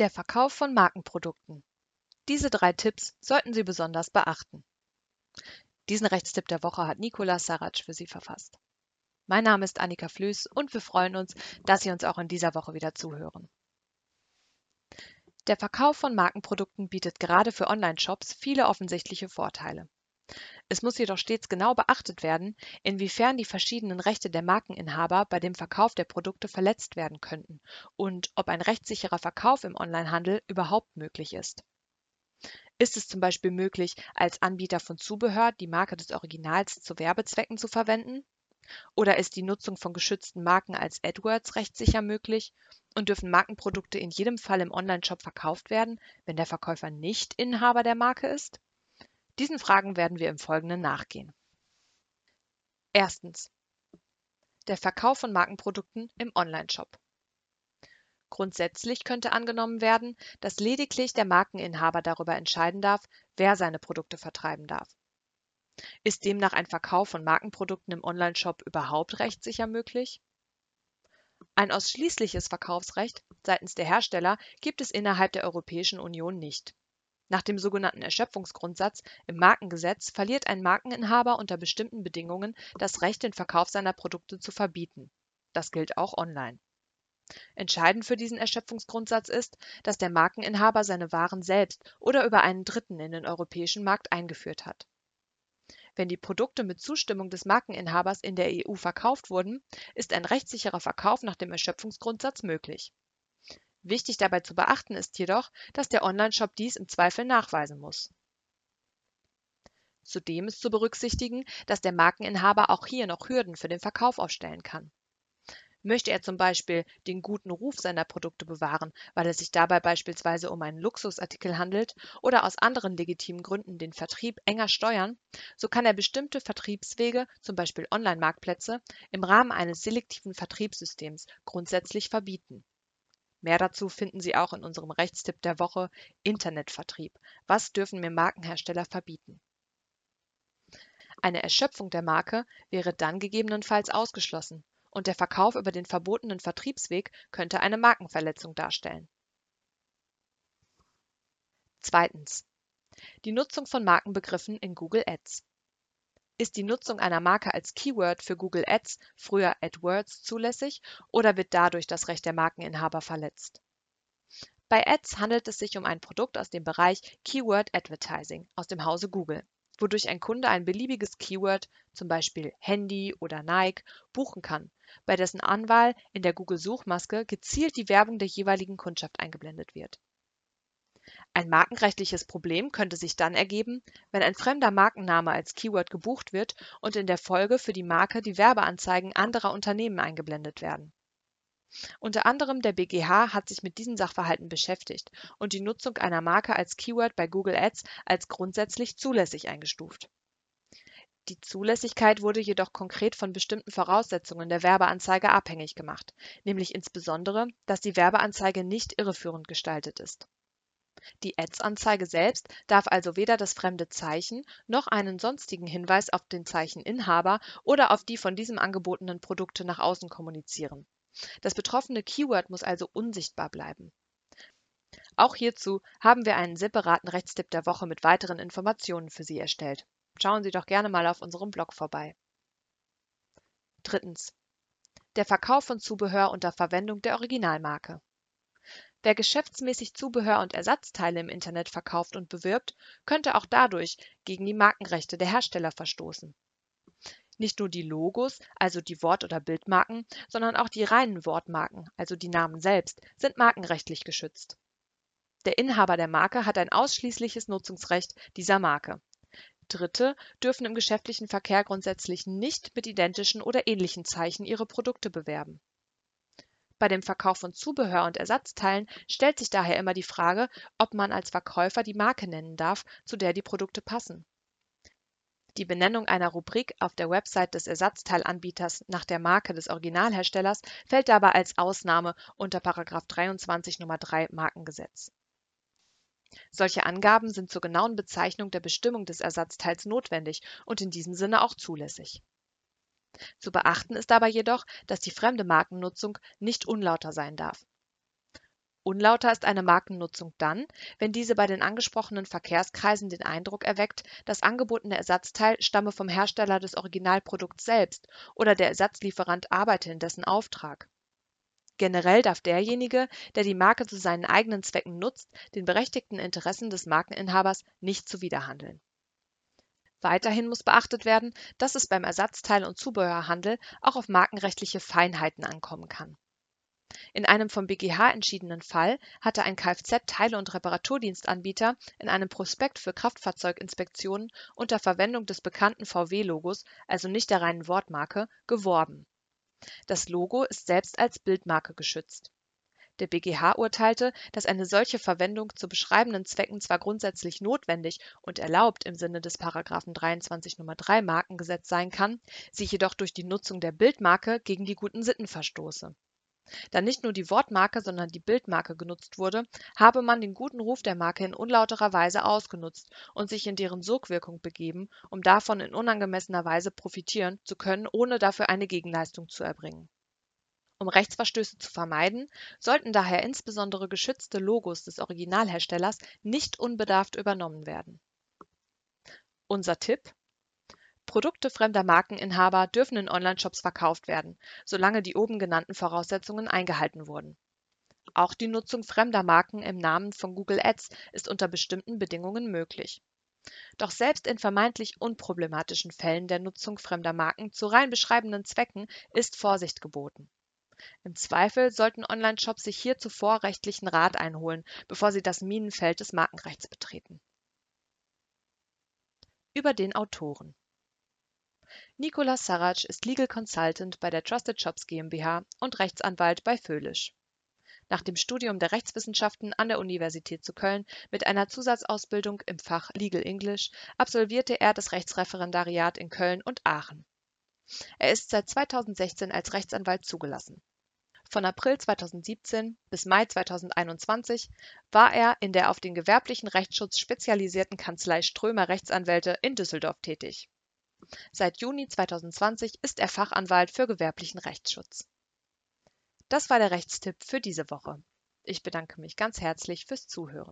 Der Verkauf von Markenprodukten. Diese drei Tipps sollten Sie besonders beachten. Diesen Rechtstipp der Woche hat Nikolas Sarac für Sie verfasst. Mein Name ist Annika Flüß und wir freuen uns, dass Sie uns auch in dieser Woche wieder zuhören. Der Verkauf von Markenprodukten bietet gerade für Online-Shops viele offensichtliche Vorteile. Es muss jedoch stets genau beachtet werden, inwiefern die verschiedenen Rechte der Markeninhaber bei dem Verkauf der Produkte verletzt werden könnten und ob ein rechtssicherer Verkauf im Onlinehandel überhaupt möglich ist. Ist es zum Beispiel möglich, als Anbieter von Zubehör die Marke des Originals zu Werbezwecken zu verwenden? Oder ist die Nutzung von geschützten Marken als AdWords rechtssicher möglich und dürfen Markenprodukte in jedem Fall im Onlineshop verkauft werden, wenn der Verkäufer nicht Inhaber der Marke ist? Diesen Fragen werden wir im Folgenden nachgehen. Erstens. Der Verkauf von Markenprodukten im Onlineshop. Grundsätzlich könnte angenommen werden, dass lediglich der Markeninhaber darüber entscheiden darf, wer seine Produkte vertreiben darf. Ist demnach ein Verkauf von Markenprodukten im Onlineshop überhaupt rechtssicher möglich? Ein ausschließliches Verkaufsrecht seitens der Hersteller gibt es innerhalb der Europäischen Union nicht. Nach dem sogenannten Erschöpfungsgrundsatz im Markengesetz verliert ein Markeninhaber unter bestimmten Bedingungen das Recht, den Verkauf seiner Produkte zu verbieten. Das gilt auch online. Entscheidend für diesen Erschöpfungsgrundsatz ist, dass der Markeninhaber seine Waren selbst oder über einen Dritten in den europäischen Markt eingeführt hat. Wenn die Produkte mit Zustimmung des Markeninhabers in der EU verkauft wurden, ist ein rechtssicherer Verkauf nach dem Erschöpfungsgrundsatz möglich. Wichtig dabei zu beachten ist jedoch, dass der Onlineshop dies im Zweifel nachweisen muss. Zudem ist zu berücksichtigen, dass der Markeninhaber auch hier noch Hürden für den Verkauf aufstellen kann. Möchte er zum Beispiel den guten Ruf seiner Produkte bewahren, weil es sich dabei beispielsweise um einen Luxusartikel handelt oder aus anderen legitimen Gründen den Vertrieb enger steuern, so kann er bestimmte Vertriebswege, zum Beispiel Online-Marktplätze, im Rahmen eines selektiven Vertriebssystems grundsätzlich verbieten. Mehr dazu finden Sie auch in unserem Rechtstipp der Woche Internetvertrieb. Was dürfen mir Markenhersteller verbieten? Eine Erschöpfung der Marke wäre dann gegebenenfalls ausgeschlossen und der Verkauf über den verbotenen Vertriebsweg könnte eine Markenverletzung darstellen. Zweitens. Die Nutzung von Markenbegriffen in Google Ads. Ist die Nutzung einer Marke als Keyword für Google Ads, früher AdWords, zulässig oder wird dadurch das Recht der Markeninhaber verletzt? Bei Ads handelt es sich um ein Produkt aus dem Bereich Keyword Advertising aus dem Hause Google, wodurch ein Kunde ein beliebiges Keyword, zum Beispiel Handy oder Nike, buchen kann, bei dessen Anwahl in der Google-Suchmaske gezielt die Werbung der jeweiligen Kundschaft eingeblendet wird. Ein markenrechtliches Problem könnte sich dann ergeben, wenn ein fremder Markenname als Keyword gebucht wird und in der Folge für die Marke die Werbeanzeigen anderer Unternehmen eingeblendet werden. Unter anderem der BGH hat sich mit diesen Sachverhalten beschäftigt und die Nutzung einer Marke als Keyword bei Google Ads als grundsätzlich zulässig eingestuft. Die Zulässigkeit wurde jedoch konkret von bestimmten Voraussetzungen der Werbeanzeige abhängig gemacht, nämlich insbesondere, dass die Werbeanzeige nicht irreführend gestaltet ist die Ads-Anzeige selbst darf also weder das fremde Zeichen noch einen sonstigen Hinweis auf den Zeicheninhaber oder auf die von diesem angebotenen Produkte nach außen kommunizieren. Das betroffene Keyword muss also unsichtbar bleiben. Auch hierzu haben wir einen separaten Rechtstipp der Woche mit weiteren Informationen für Sie erstellt. Schauen Sie doch gerne mal auf unserem Blog vorbei. Drittens. Der Verkauf von Zubehör unter Verwendung der Originalmarke. Wer geschäftsmäßig Zubehör und Ersatzteile im Internet verkauft und bewirbt, könnte auch dadurch gegen die Markenrechte der Hersteller verstoßen. Nicht nur die Logos, also die Wort- oder Bildmarken, sondern auch die reinen Wortmarken, also die Namen selbst, sind markenrechtlich geschützt. Der Inhaber der Marke hat ein ausschließliches Nutzungsrecht dieser Marke. Dritte dürfen im geschäftlichen Verkehr grundsätzlich nicht mit identischen oder ähnlichen Zeichen ihre Produkte bewerben. Bei dem Verkauf von Zubehör und Ersatzteilen stellt sich daher immer die Frage, ob man als Verkäufer die Marke nennen darf, zu der die Produkte passen. Die Benennung einer Rubrik auf der Website des Ersatzteilanbieters nach der Marke des Originalherstellers fällt dabei als Ausnahme unter § 23 Nr. 3 Markengesetz. Solche Angaben sind zur genauen Bezeichnung der Bestimmung des Ersatzteils notwendig und in diesem Sinne auch zulässig zu beachten ist dabei jedoch, dass die fremde Markennutzung nicht unlauter sein darf. Unlauter ist eine Markennutzung dann, wenn diese bei den angesprochenen Verkehrskreisen den Eindruck erweckt, das angebotene Ersatzteil stamme vom Hersteller des Originalprodukts selbst oder der Ersatzlieferant arbeite in dessen Auftrag. Generell darf derjenige, der die Marke zu seinen eigenen Zwecken nutzt, den berechtigten Interessen des Markeninhabers nicht zuwiderhandeln. Weiterhin muss beachtet werden, dass es beim Ersatzteil- und Zubehörhandel auch auf markenrechtliche Feinheiten ankommen kann in einem vom BgH entschiedenen Fall hatte ein Kfz-Teile und Reparaturdienstanbieter in einem Prospekt für Kraftfahrzeuginspektionen unter Verwendung des bekannten VW-Logos, also nicht der reinen Wortmarke, geworben. Das Logo ist selbst als Bildmarke geschützt. Der BgH urteilte, dass eine solche Verwendung zu beschreibenden Zwecken zwar grundsätzlich notwendig und erlaubt im Sinne des § 23 Nr. 3 Markengesetz sein kann, sie jedoch durch die Nutzung der Bildmarke gegen die guten Sitten verstoße da nicht nur die Wortmarke, sondern die Bildmarke genutzt wurde, habe man den guten Ruf der Marke in unlauterer Weise ausgenutzt und sich in deren Sogwirkung begeben, um davon in unangemessener Weise profitieren zu können, ohne dafür eine Gegenleistung zu erbringen. Um Rechtsverstöße zu vermeiden, sollten daher insbesondere geschützte Logos des Originalherstellers nicht unbedarft übernommen werden. Unser Tipp Produkte fremder Markeninhaber dürfen in Onlineshops verkauft werden, solange die oben genannten Voraussetzungen eingehalten wurden. Auch die Nutzung fremder Marken im Namen von Google Ads ist unter bestimmten Bedingungen möglich. Doch selbst in vermeintlich unproblematischen Fällen der Nutzung fremder Marken zu rein beschreibenden Zwecken ist Vorsicht geboten. Im Zweifel sollten Onlineshops sich hier zuvor rechtlichen Rat einholen, bevor sie das Minenfeld des Markenrechts betreten. Über den Autoren Nicolas Sarraj ist Legal Consultant bei der Trusted Shops GmbH und Rechtsanwalt bei Föhlisch. Nach dem Studium der Rechtswissenschaften an der Universität zu Köln mit einer Zusatzausbildung im Fach Legal English absolvierte er das Rechtsreferendariat in Köln und Aachen. Er ist seit 2016 als Rechtsanwalt zugelassen. Von April 2017 bis Mai 2021 war er in der auf den gewerblichen Rechtsschutz spezialisierten Kanzlei Strömer Rechtsanwälte in Düsseldorf tätig Seit Juni 2020 ist er Fachanwalt für gewerblichen Rechtsschutz. Das war der Rechtstipp für diese Woche. Ich bedanke mich ganz herzlich fürs Zuhören